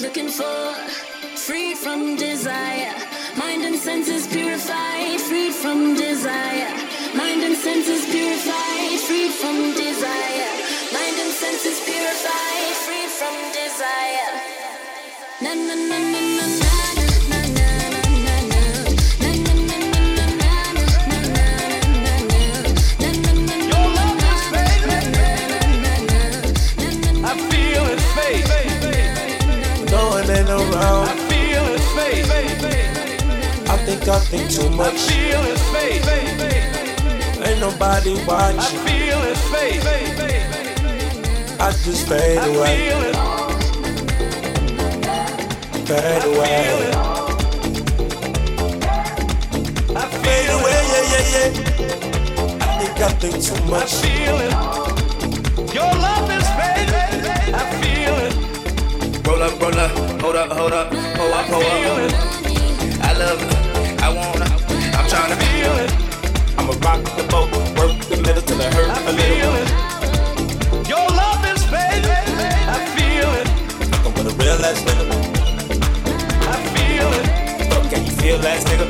looking for. Free from desire, mind and senses purified. Free from desire, mind and senses purified. Free from desire, mind and senses purified. Free from desire. Na na na na na. na. around. I feel his face. I think I think too much. I feel his face. Ain't nobody watching. I feel his face. I just fade away. Fade away. I fade away. Yeah, yeah, yeah. I think I think too much. I feel it. Your love is fading. Roll up, roll up, hold up, hold up, pull up, pull up. I love it, I wanna, I'm tryna feel it. I'ma rock the boat, work the middle till it hurt a little. It. Your love is baby, I feel it. Fucking with a real ass nigga. I feel it. Fuck, can you feel that nigga?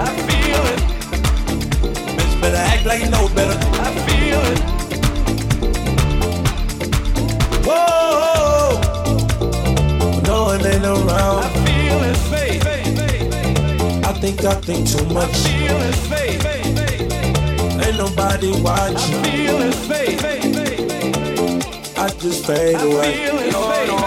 I feel it. Bitch, better act like you know better. I feel it. Whoa around. I feel his face. I think I think too much. I feel his face. Ain't nobody watching. I feel his face. I just fade away. I feel his face.